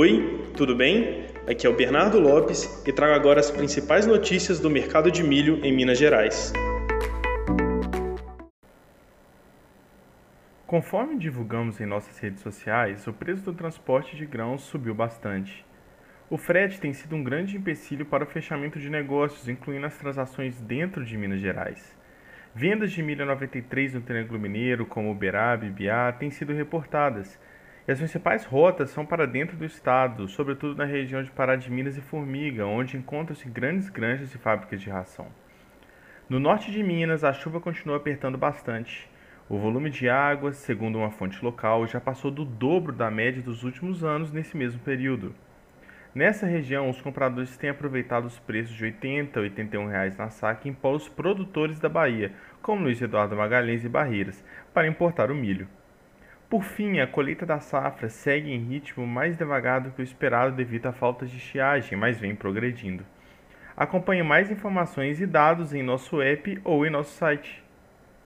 Oi, tudo bem? Aqui é o Bernardo Lopes e trago agora as principais notícias do mercado de milho em Minas Gerais. Conforme divulgamos em nossas redes sociais, o preço do transporte de grãos subiu bastante. O frete tem sido um grande empecilho para o fechamento de negócios, incluindo as transações dentro de Minas Gerais. Vendas de milho 93 no Triângulo Mineiro, como Uberaba e Biá, têm sido reportadas, e as principais rotas são para dentro do estado, sobretudo na região de Pará de Minas e Formiga, onde encontram-se grandes granjas e fábricas de ração. No norte de Minas, a chuva continua apertando bastante. O volume de água, segundo uma fonte local, já passou do dobro da média dos últimos anos nesse mesmo período. Nessa região, os compradores têm aproveitado os preços de R$ 80 a 81 reais na saca em polos produtores da Bahia, como Luiz Eduardo Magalhães e Barreiras, para importar o milho. Por fim, a colheita da safra segue em ritmo mais devagar do que o esperado devido à falta de estiagem, mas vem progredindo. Acompanhe mais informações e dados em nosso app ou em nosso site.